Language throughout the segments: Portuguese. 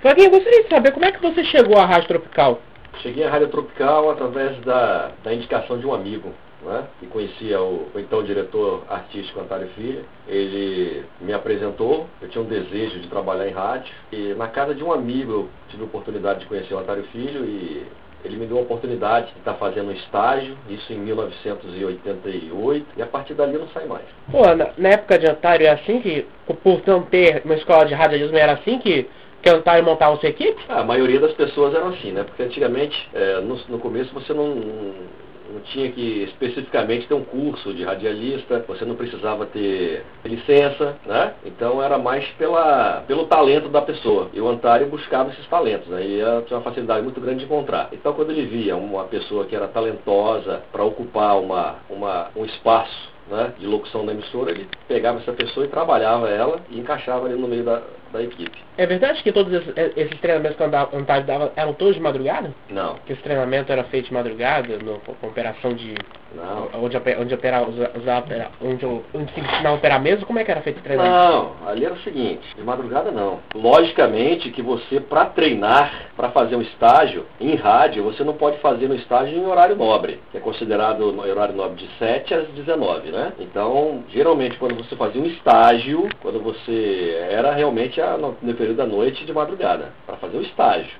Flavinha, gostaria de saber como é que você chegou à Rádio Tropical? Cheguei à Rádio Tropical através da, da indicação de um amigo, né, que conhecia o, o então diretor artístico Antário Filho. Ele me apresentou, eu tinha um desejo de trabalhar em rádio, e na casa de um amigo eu tive a oportunidade de conhecer o Antário Filho e ele me deu a oportunidade de estar fazendo um estágio, isso em 1988, e a partir dali eu não saí mais. Pô, na, na época de Antário é assim que, por não ter uma escola de radialismo, era assim que que Antário montava sua equipe? Ah, a maioria das pessoas eram assim, né? Porque antigamente, é, no, no começo, você não, não tinha que especificamente ter um curso de radialista, você não precisava ter licença, né? Então era mais pela, pelo talento da pessoa. E o Antário buscava esses talentos, né? E tinha uma facilidade muito grande de encontrar. Então quando ele via uma pessoa que era talentosa para ocupar uma, uma, um espaço né, de locução da emissora, ele pegava essa pessoa e trabalhava ela e encaixava ali no meio da, da equipe. É verdade que todos esses, esses treinamentos que o Antário dava eram todos de madrugada? Não. Que esse treinamento era feito de madrugada, no, com operação de não. Onde, onde, operar, usar, onde, onde se ensinar a operar mesmo? Como é que era feito o treinamento? Não, ali era o seguinte, de madrugada não. Logicamente que você, para treinar, para fazer um estágio em rádio, você não pode fazer no estágio em horário nobre, que é considerado horário nobre de 7 às 19, né? Então, geralmente, quando você fazia um estágio, quando você era realmente a, no, no período da noite de madrugada, para fazer o estágio,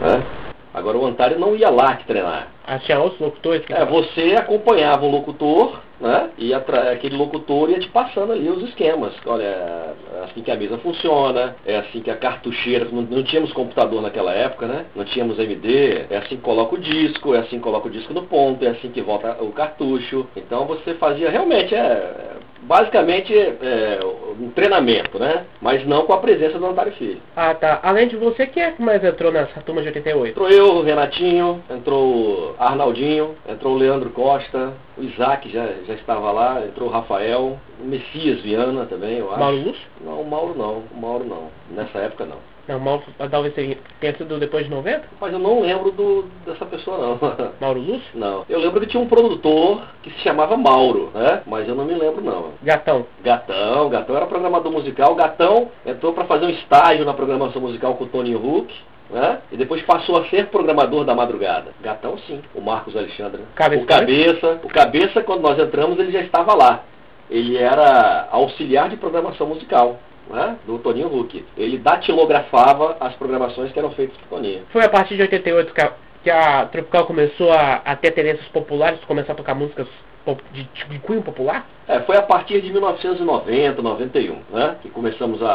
né? Agora o Antário não ia lá que treinar. Ah, tinha outros locutores? Que é, você acompanhava o locutor, né? E aquele locutor ia te passando ali os esquemas. Olha, é assim que a mesa funciona, é assim que a cartucheira, não, não tínhamos computador naquela época, né? Não tínhamos MD, é assim que coloca o disco, é assim que coloca o disco no ponto, é assim que volta o cartucho. Então você fazia realmente, é, basicamente é, um treinamento, né? Mas não com a presença do Antário Filho. Ah, tá. Além de você, quem é que mais entrou nessa turma de 88? Entrou eu, o Renatinho, entrou o Arnaldinho, entrou o Leandro Costa, o Isaac já, já estava lá, entrou o Rafael, o Messias Viana também, eu acho. Mauro Lúcio? Não, o Mauro não, o Mauro não. Nessa época não. Não, Mauro talvez tenha sido depois de 90? Mas eu não lembro do, dessa pessoa não. Mauro Lúcio? Não. Eu lembro que tinha um produtor que se chamava Mauro, né? Mas eu não me lembro não. Gatão? Gatão, Gatão era programador musical. Gatão entrou para fazer um estágio na programação musical com o Tony Hook. Né? E depois passou a ser programador da madrugada. Gatão sim, o Marcos Alexandre. Cabeça. O Cabeça, o Cabeça, quando nós entramos, ele já estava lá. Ele era auxiliar de programação musical né, do Toninho Huck. Ele datilografava as programações que eram feitas por Toninho. Foi a partir de 88 que a, que a Tropical começou a, a ter tendências populares, começar a tocar músicas de, de cunho popular? É, foi a partir de 1990, 91, né? Que começamos a,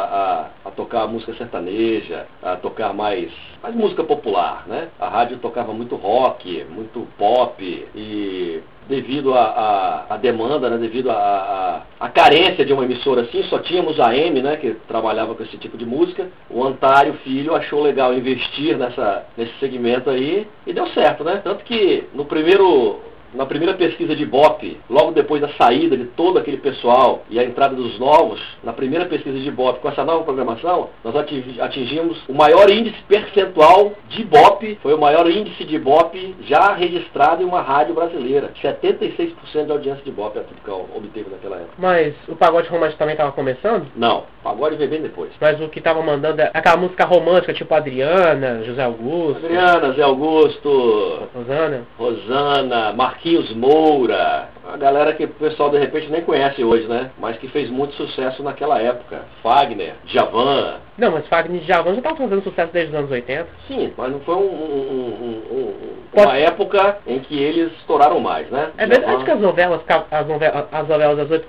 a, a, tocar música sertaneja, a tocar mais, mais música popular, né? A rádio tocava muito rock, muito pop e devido à demanda, né, devido à carência de uma emissora assim, só tínhamos a M, né, que trabalhava com esse tipo de música. O Antário Filho achou legal investir nessa, nesse segmento aí e deu certo, né? Tanto que no primeiro na primeira pesquisa de Ibope, logo depois da saída de todo aquele pessoal e a entrada dos novos, na primeira pesquisa de Ibope, com essa nova programação, nós atingimos o maior índice percentual de Ibope, foi o maior índice de Ibope já registrado em uma rádio brasileira. 76% da audiência de Ibope a Tropical obteve naquela época. Mas o pagode romântico também estava começando? Não, o pagode veio bem depois. Mas o que estava mandando é aquela música romântica, tipo Adriana, José Augusto. Adriana, José Augusto. Rosana. Rosana, Marquinhos. Marquinhos Moura, a galera que o pessoal de repente nem conhece hoje, né? Mas que fez muito sucesso naquela época. Fagner, Javan. Não, mas Fagner e Javan já estavam fazendo sucesso desde os anos 80. Sim, mas não foi um, um, um, uma época em que eles estouraram mais, né? É verdade que as novelas, as novelas, as novelas das oito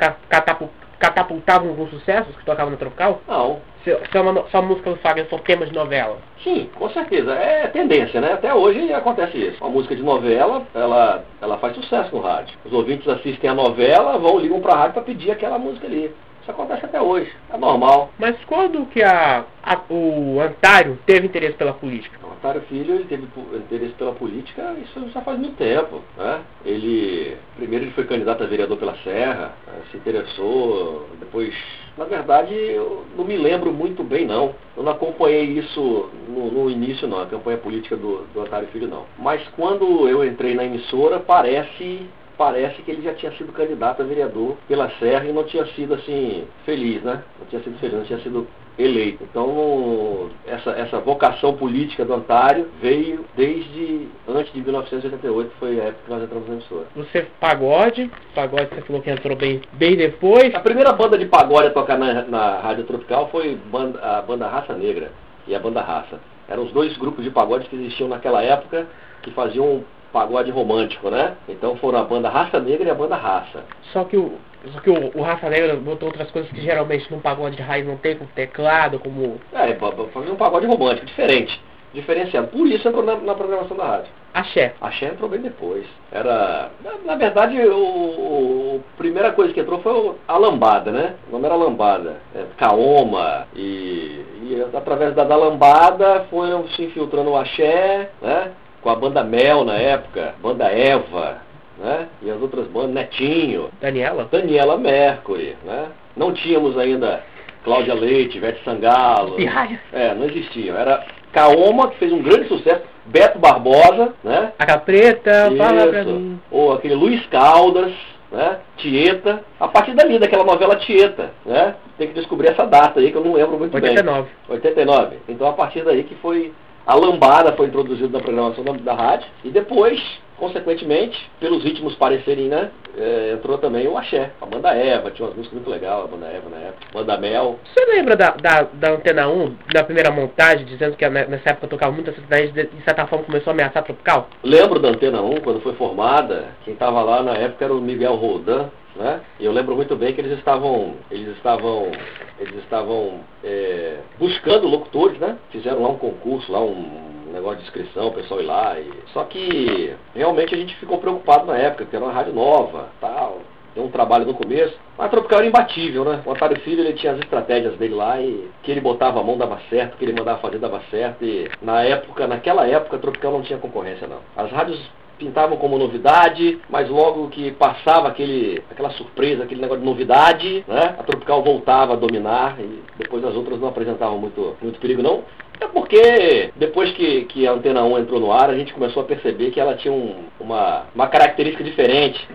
catapultavam alguns sucessos que tocavam no Tropical? Não. Se, se, uma, se a música do Fagner for tema de novela? Sim, com certeza. É tendência, né? Até hoje acontece isso. Uma música de novela, ela, ela faz sucesso no rádio. Os ouvintes assistem a novela, vão, ligam pra rádio para pedir aquela música ali. Isso acontece até hoje, é normal. Mas quando que a, a, o Antário teve interesse pela política? O Antário Filho ele teve interesse pela política, isso já faz muito tempo. Né? Ele, primeiro ele foi candidato a vereador pela Serra, né? se interessou, depois na verdade, eu não me lembro muito bem, não. Eu não acompanhei isso no, no início, não, a campanha política do, do Antário Filho, não. Mas quando eu entrei na emissora, parece parece que ele já tinha sido candidato a vereador pela Serra e não tinha sido assim feliz, né? Não tinha sido feliz, não tinha sido eleito. Então, essa, essa vocação política do Antário veio desde antes de 1988, que foi a época que nós entramos na emissora. Você, pagode, pagode você falou que entrou bem, bem depois. A primeira banda de pagode a tocar na, na Rádio Tropical foi banda, a banda Raça Negra e a banda Raça. Eram os dois grupos de pagode que existiam naquela época que faziam pagode romântico, né? Então foram a banda Raça Negra e a banda Raça. Só que o, só que o, o Raça Negra botou outras coisas que geralmente num pagode de raiz não tem, como teclado, como... É, fazer um pagode romântico, diferente, diferenciado. Por isso entrou na, na programação da rádio. Axé. Axé entrou bem depois. Era. Na, na verdade, o, a primeira coisa que entrou foi a lambada, né? O nome era lambada. É, Kaoma. E, e através da, da lambada foram se infiltrando o axé, né? Com a banda Mel na época, banda Eva, né? E as outras bandas, Netinho. Daniela? Daniela Mercury, né? Não tínhamos ainda Cláudia Leite, Ivete Sangalo. Pirraia. É, não existiam. Era Kaoma, que fez um grande sucesso. Beto Barbosa, né? A Capreta, fala pra mim. Ou aquele Luiz Caldas, né? Tieta. A partir dali, daquela novela Tieta, né? Tem que descobrir essa data aí que eu não lembro muito 89. bem. 89. Então a partir daí que foi a lambada foi introduzida na programação da, da rádio e depois consequentemente, pelos ritmos parecerem, né? É, entrou também o axé, a banda Eva, tinha umas músicas muito legais, a banda Eva na época, banda Mel. Você lembra da, da, da Antena 1, da primeira montagem, dizendo que nessa época tocava muita cidade de, de certa forma começou a ameaçar a Tropical? Lembro da Antena 1, quando foi formada, quem estava lá na época era o Miguel Rodan, né? E eu lembro muito bem que eles estavam, eles estavam, eles estavam é, buscando locutores, né? Fizeram lá um concurso, lá um negócio de inscrição, o pessoal ir lá. E... Só que realmente a gente ficou preocupado na época, porque era uma rádio nova, tal. Deu um trabalho no começo, mas a Tropical era imbatível, né? O Otário Filho ele tinha as estratégias dele lá e que ele botava a mão dava certo, que ele mandava fazer dava certo. E na época, naquela época, a Tropical não tinha concorrência não. As rádios pintavam como novidade, mas logo que passava aquele, aquela surpresa, aquele negócio de novidade, né? A Tropical voltava a dominar e depois as outras não apresentavam muito, muito perigo não. É porque depois que, que a Antena 1 entrou no ar, a gente começou a perceber que ela tinha um, uma, uma característica diferente.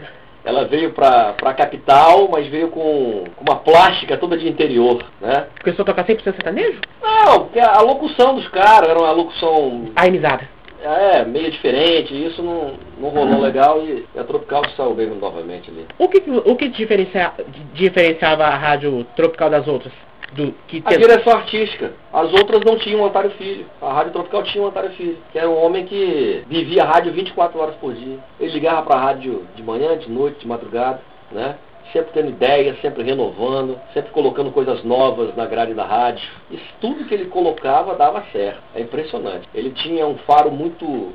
Ela veio para a capital, mas veio com, com, uma plástica toda de interior, né? Começou a tocar 100% sertanejo? Não, a, a locução dos caras era uma locução... Aimizada. É, meio diferente, isso não, não rolou uhum. legal e a Tropical saiu bem novamente ali. O que, o que diferencia, diferenciava a rádio Tropical das outras? do que A direção artística. As outras não tinham o Antário Filho. A Rádio Tropical tinha o Antário Filho, que era um homem que vivia a rádio 24 horas por dia. Ele ligava para a rádio de manhã, de noite, de madrugada, né? Sempre tendo ideias, sempre renovando, sempre colocando coisas novas na grade da rádio. Isso tudo que ele colocava dava certo. É impressionante. Ele tinha um faro muito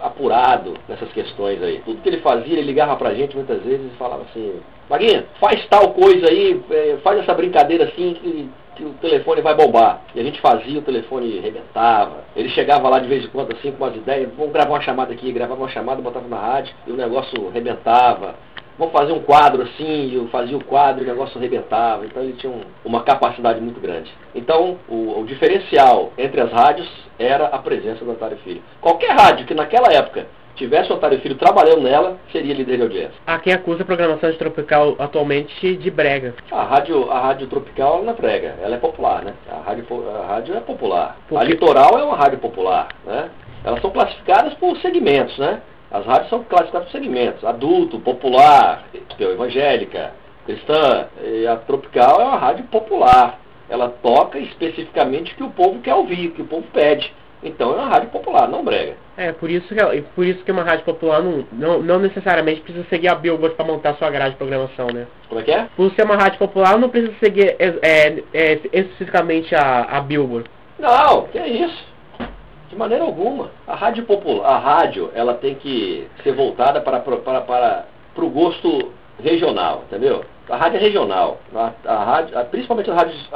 apurado nessas questões aí. Tudo que ele fazia, ele ligava pra gente muitas vezes e falava assim, Maguinha, faz tal coisa aí, é, faz essa brincadeira assim que, que, o telefone vai bombar. E a gente fazia, o telefone arrebentava. Ele chegava lá de vez em quando assim com umas ideias, vamos gravar uma chamada aqui, gravava uma chamada, botava na rádio e o negócio arrebentava. Vamos fazer um quadro assim, eu fazia o quadro e o negócio arrebentava. Então ele tinha um, uma capacidade muito grande. Então o, o diferencial entre as rádios era a presença do Antário Filho. Qualquer rádio que naquela época tivesse o Otário Filho trabalhando nela, seria líder de audiência. Há quem acusa a programação de Tropical atualmente de brega. A rádio, a rádio Tropical não é brega, ela é popular, né? A rádio, a rádio é popular. Porque... A Litoral é uma rádio popular, né? Elas são classificadas por segmentos, né? As rádios são classificadas por segmentos. Adulto, popular, evangélica, cristã. E a Tropical é uma rádio popular. Ela toca especificamente o que o povo quer ouvir, o que o povo pede. Então é uma rádio popular, não brega. É, por isso que, por isso que uma rádio popular não, não, não necessariamente precisa seguir a Billboard para montar sua grade de programação, né? Como é que é? Por ser uma rádio popular, não precisa seguir é, é, é, especificamente a, a Billboard. Não, que é isso. De maneira alguma. A rádio popular, a rádio, ela tem que ser voltada para, para, para, o gosto regional, entendeu? A rádio é regional, a, a rádio, a, principalmente as rádios,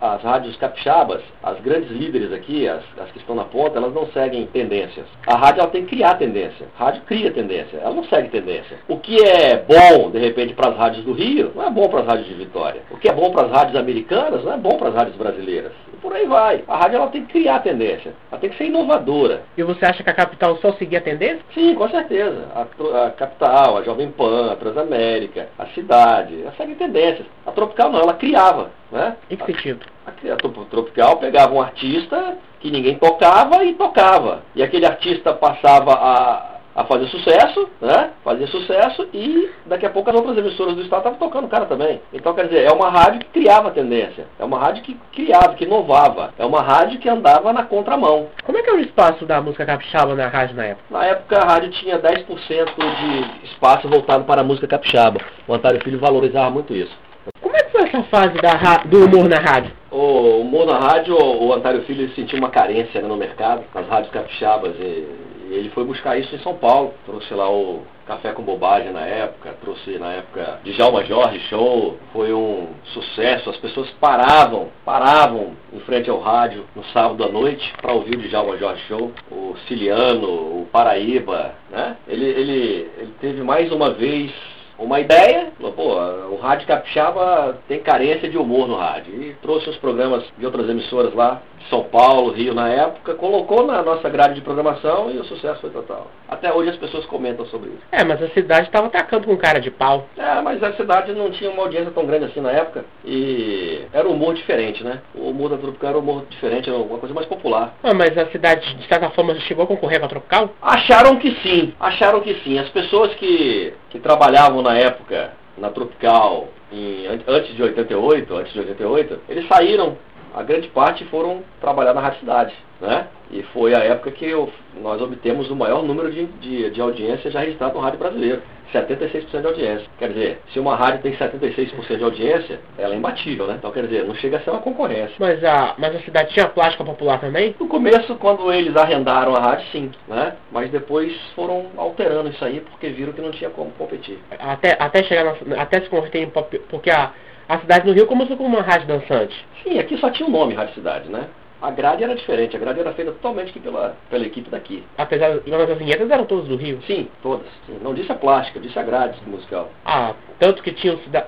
as rádios capixabas, as grandes líderes aqui, as, as, que estão na ponta, elas não seguem tendências. A rádio ela tem que criar tendência. A rádio cria tendência, ela não segue tendência. O que é bom, de repente, para as rádios do Rio, não é bom para as rádios de Vitória. O que é bom para as rádios americanas, não é bom para as rádios brasileiras. E por aí vai. A rádio ela tem que criar tendência, ela tem que ser inovadora. E você acha que a capital só seguia a tendência? Sim, com certeza. A, a capital, a Jovem Pan, a Transamérica, a cidade, ela segue tendências. A Tropical não, ela criava. Né? Em que sentido? A, a, a Tropical pegava um artista que ninguém tocava e tocava. E aquele artista passava a a fazer sucesso, né? Fazia sucesso e daqui a pouco as outras emissoras do estado estavam tocando o cara também. Então, quer dizer, é uma rádio que criava tendência. É uma rádio que criava, que inovava. É uma rádio que andava na contramão. Como é que era o espaço da música capixaba na rádio na época? Na época a rádio tinha 10% de espaço voltado para a música capixaba. O Antário Filho valorizava muito isso. Como é que foi essa fase da, do humor na rádio? O humor na rádio, o Antário Filho sentiu uma carência né, no mercado, nas rádios capixabas. E ele foi buscar isso em São Paulo. Trouxe lá o Café com Bobagem na época, trouxe na época Djalma Jorge Show, foi um sucesso. As pessoas paravam, paravam em frente ao rádio no sábado à noite para ouvir o Djalma Jorge Show, o Ciliano, o Paraíba, né? Ele, ele, ele teve mais uma vez uma ideia, pô, o rádio capixaba tem carência de humor no rádio. E trouxe os programas de outras emissoras lá, São Paulo, Rio na época, colocou na nossa grade de programação e o sucesso foi total. Até hoje as pessoas comentam sobre isso. É, mas a cidade estava atacando com cara de pau. É, mas a cidade não tinha uma audiência tão grande assim na época e era um humor diferente, né? O humor da Tropical era um humor diferente, era uma coisa mais popular. Ah, mas a cidade, de certa forma, chegou a concorrer com a Tropical? Acharam que sim, acharam que sim. As pessoas que, que trabalhavam na época na Tropical, em, antes de 88, antes de 88, eles saíram, a grande parte foram trabalhar na Rádio Cidade, né? E foi a época que eu, nós obtemos o maior número de, de, de audiência já registrado no rádio brasileiro. 76% de audiência. Quer dizer, se uma rádio tem 76% de audiência, ela é imbatível, né? Então, quer dizer, não chega a ser uma concorrência. Mas a, mas a cidade tinha plástica popular também? No começo, quando eles arrendaram a rádio, sim, né? Mas depois foram alterando isso aí porque viram que não tinha como competir. Até, até chegar na, até se converter em pop, porque a, a cidade do Rio começou como uma rádio dançante. Sim, aqui só tinha o um nome Rádio Cidade, né? A grade era diferente, a grade era feita totalmente pela, pela equipe daqui. Apesar das as vinhetas eram todas do Rio? Sim, todas. Sim. Não disse a plástica, disse a grade musical. Ah, tanto que tinham cidade.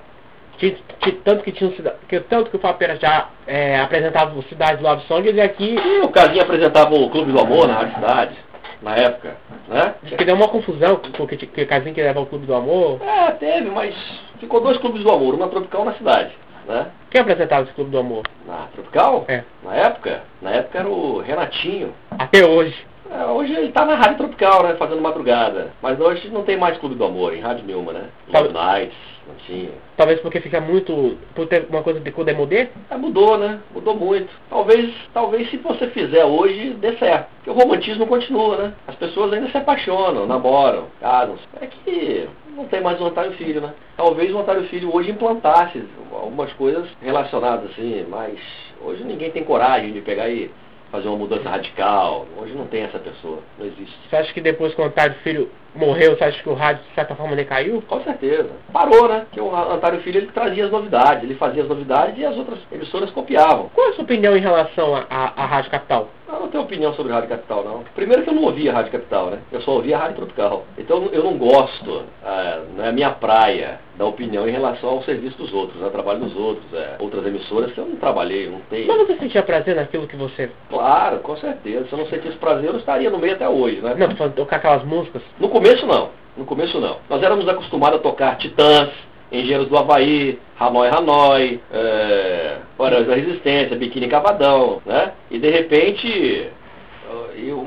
Tanto que tinha que tanto que o Papeira já é, apresentava o Cidade Love Songs e aqui. E o Casinho apresentava o Clube do Amor na Rádio Cidade, na época, né? Que deu uma confusão, porque que o Casinho queria levar o Clube do Amor. É, teve, mas ficou dois clubes do amor, uma tropical na cidade. Né? Quem apresentava esse Clube do Amor? Na Tropical? É. Na época? Na época era o Renatinho. Até hoje. É, hoje ele tá na Rádio Tropical, né? Fazendo madrugada. Mas hoje não tem mais Clube do Amor em rádio nenhuma, né? Love Nights, não tinha. Talvez porque fica muito. por ter uma coisa de demodê? É, mudou, né? Mudou muito. Talvez, talvez se você fizer hoje, dê certo. Porque o romantismo continua, né? As pessoas ainda se apaixonam, namoram, casam. É que não tem mais o Antário Filho, né? Talvez o Antário Filho hoje implantasse algumas coisas relacionadas assim, mas hoje ninguém tem coragem de pegar e fazer uma mudança radical. Hoje não tem essa pessoa, não existe. Você acha que depois que o Antário Filho morreu, você acha que o rádio de certa forma decaiu? Com certeza. Parou, né? Porque o Antário Filho ele trazia as novidades, ele fazia as novidades e as outras emissoras copiavam. Qual é a sua opinião em relação à Rádio Capital? Eu não tenho opinião sobre Rádio Capital, não. Primeiro que eu não ouvia Rádio Capital, né? Eu só ouvia Rádio Tropical. Então eu não gosto, é, não é a minha praia, da opinião em relação ao serviço dos outros, ao trabalho dos outros. É, outras emissoras que eu não trabalhei, não tenho. Mas você sentia prazer naquilo que você... Claro, com certeza. Se eu não sentisse prazer, eu não estaria no meio até hoje, né? Não, falando tocar aquelas músicas. No começo, não. No começo, não. Nós éramos acostumados a tocar Titãs, Engenheiros do Havaí, Hanoi Hanoi, é, da Resistência, Biquíni Cavadão, né? E de repente,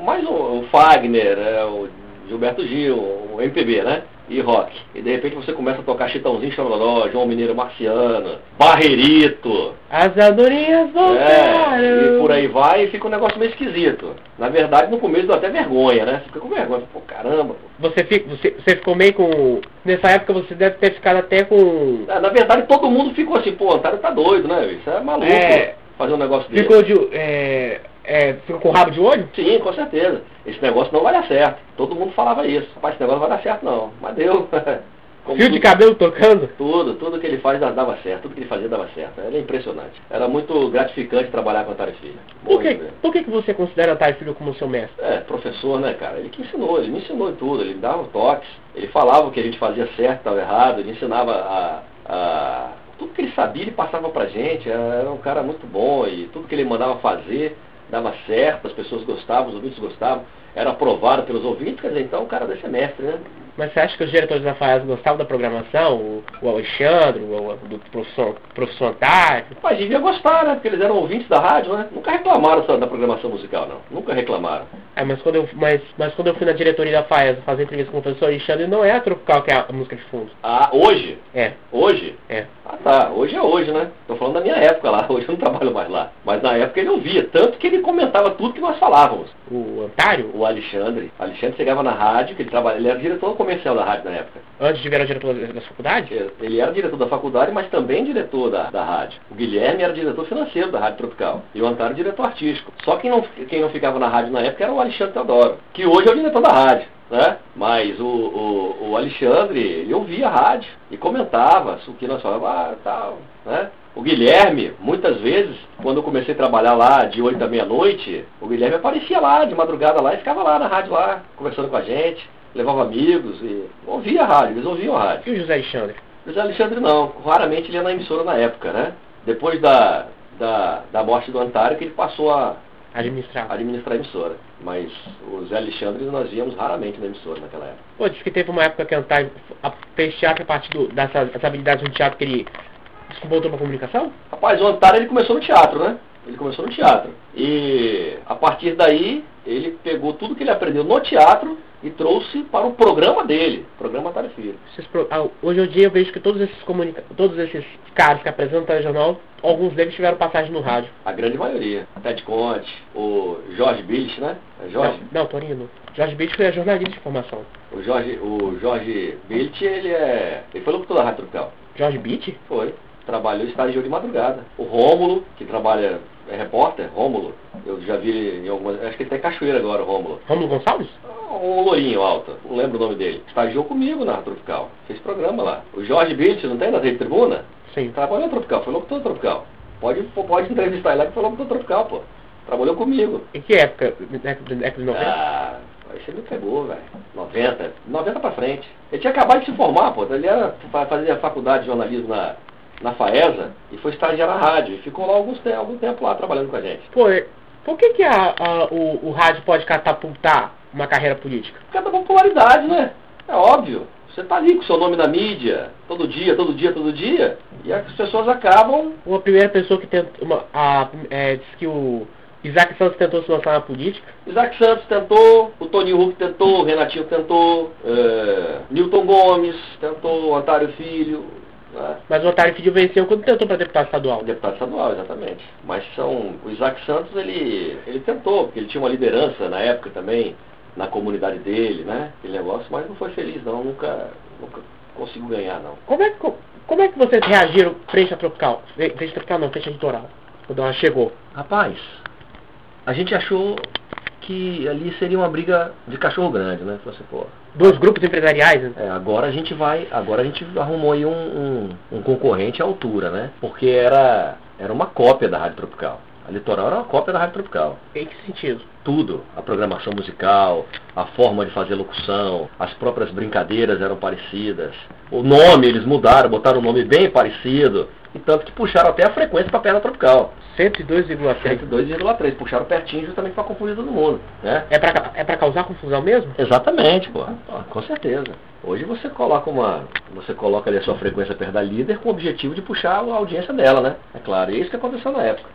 mais um, o Fagner, é, o Gilberto Gil, o MPB, né? E rock. E de repente você começa a tocar Chitãozinho Chororó, João Mineiro Marciano, Barreirito. As andorinhas voltaram. É, e por aí vai e fica um negócio meio esquisito. Na verdade, no começo deu até vergonha, né? Você fica com vergonha. Pô, caramba. Você, fica, você, você ficou meio com... Nessa época você deve ter ficado até com... É, na verdade, todo mundo ficou assim, pô, o Antário tá doido, né? Isso é maluco. É, fazer um negócio desse. Ficou de... É é, fica com rabo de olho? Sim, com certeza. Esse negócio não vai dar certo. Todo mundo falava isso. Rapaz, esse negócio não vai dar certo não. Mas deu. Como Fio tudo, de cabelo tocando? Tudo, tudo que ele faz dava certo, tudo que ele fazia dava certo. Era impressionante. Era muito gratificante trabalhar com a Antário Filho. Por que, por que, que você considera Antário Filho como seu mestre? É, professor, né, cara? Ele que ensinou, ele me ensinou tudo, ele me dava toques, ele falava o que a gente fazia certo, estava errado, ele ensinava a, a tudo que ele sabia ele passava pra gente, era um cara muito bom e tudo que ele mandava fazer dava certo, as pessoas gostavam, os ouvintes gostavam, era aprovado pelos ouvintes, quer dizer, então o cara desse é mestre, né? Mas você acha que os diretores da FAES gostavam da programação? O, o Alexandre, o, do professor, professor Antário? Mas devia gostar, né? Porque eles eram ouvintes da rádio, né? Nunca reclamaram da programação musical, não. Nunca reclamaram. É, mas quando eu, mas, mas quando eu fui na diretoria da FAES fazer entrevista com o professor Alexandre, não é a Tropical que é a música de fundo. Ah, hoje? É. Hoje? É. Ah, tá. Hoje é hoje, né? Tô falando da minha época lá. Hoje eu não trabalho mais lá. Mas na época ele ouvia. Tanto que ele comentava tudo que nós falávamos. O Antário? O Alexandre. O Alexandre chegava na rádio, que ele trabalha, ele era diretor comercial da rádio na época. Antes de virar diretor da faculdade? Ele era diretor da faculdade, mas também diretor da, da rádio. O Guilherme era diretor financeiro da Rádio Tropical. E o Antário diretor artístico. Só quem não, quem não ficava na rádio na época era o Alexandre Teodoro, que hoje é o diretor da rádio. Né? Mas o, o, o Alexandre, ele ouvia a rádio e comentava o que nós falávamos, ah, tal, né? O Guilherme, muitas vezes, quando eu comecei a trabalhar lá de 8 à meia-noite, o Guilherme aparecia lá, de madrugada lá, e ficava lá na rádio lá, conversando com a gente, levava amigos e ouvia a rádio, eles ouviam a rádio. E o José Alexandre? O José Alexandre não, raramente ele ia na emissora na época, né? Depois da, da, da morte do Antário que ele passou a administrar. administrar a emissora. Mas o Zé Alexandre nós víamos raramente na emissora naquela época. Pô, diz que teve uma época que o Antário fez teatro a partir do, dessas habilidades no teatro que ele voltou para comunicação? Rapaz, o Antário ele começou no teatro, né? Ele começou no teatro. E a partir daí, ele pegou tudo que ele aprendeu no teatro e trouxe para o programa dele, o programa Tarifeiro. Ah, hoje em dia eu vejo que todos esses, comunica todos esses caras que apresentam o jornal, alguns deles tiveram passagem no rádio. A grande maioria. Ted Conte, o Jorge Billich, né? É Jorge? Não, não Torino. Jorge Billich foi jornalista de formação. O Jorge, o Jorge Billich, ele é. Ele foi locutor da Rádio Tropical. Jorge Billich? Foi trabalhou estagiou de madrugada. O Rômulo, que trabalha, é repórter, Rômulo, eu já vi em algumas. Acho que ele tá em Cachoeira agora, o Rômulo. Rômulo Gonçalves? Um lourinho alto, não lembro o nome dele. Estagiou comigo na Tropical, fez programa lá. O Jorge Bitt, não tem na Rede Tribuna? Sim. Trabalhou na Tropical, foi locutor da Tropical. Pode, pode entrevistar ele lá que foi locutor da Tropical, pô. Trabalhou comigo. Em que época? Época de 90? Ah, aí você me pegou, velho. 90. 90 pra frente. Ele tinha acabado de se formar, pô. Ele era fazer a faculdade de jornalismo na, na FAESA e foi estagiar na rádio. E ficou lá alguns, algum tempo lá trabalhando com a gente. Pô, por que, que a, a, o, o rádio pode catapultar uma carreira política? Por causa da popularidade, né? É óbvio. Você está ali com seu nome na mídia, todo dia, todo dia, todo dia, e as pessoas acabam. Uma primeira pessoa que tenta. Uma, a, é, diz que o Isaac Santos tentou se lançar na política. Isaac Santos tentou, o Tony Huck tentou, o Renatinho tentou, é, Newton Gomes tentou, o Antário Filho, né? Mas o Otário Filho venceu quando tentou para deputado estadual. Deputado estadual, exatamente. Mas são. O Isaac Santos, ele, ele tentou, porque ele tinha uma liderança na época também, na comunidade dele, né? Aquele negócio, mas não foi feliz não, nunca, nunca conseguiu ganhar não. Como é que, como é que vocês reagiram frente à tropical? Frente tropical não, frente à litoral, quando ela chegou? Rapaz, a gente achou que ali seria uma briga de cachorro grande, né? Você, pô, Dois grupos empresariais, né? É, agora a gente vai, agora a gente arrumou aí um, um, um, concorrente à altura, né? Porque era, era uma cópia da Rádio Tropical. A Litoral era uma cópia da Rádio Tropical. Em que sentido? Tudo. A programação musical, a forma de fazer locução, as próprias brincadeiras eram parecidas. O nome eles mudaram, botaram um nome bem parecido. E tanto que puxaram até a frequência para a perna tropical. 102,3. 102,3. Puxaram pertinho justamente para confundir todo mundo. Né? É para é pra causar confusão mesmo? Exatamente, pô. Com certeza. Hoje você coloca uma. Você coloca ali a sua frequência perto da líder com o objetivo de puxar a audiência dela, né? É claro. E é isso que aconteceu na época.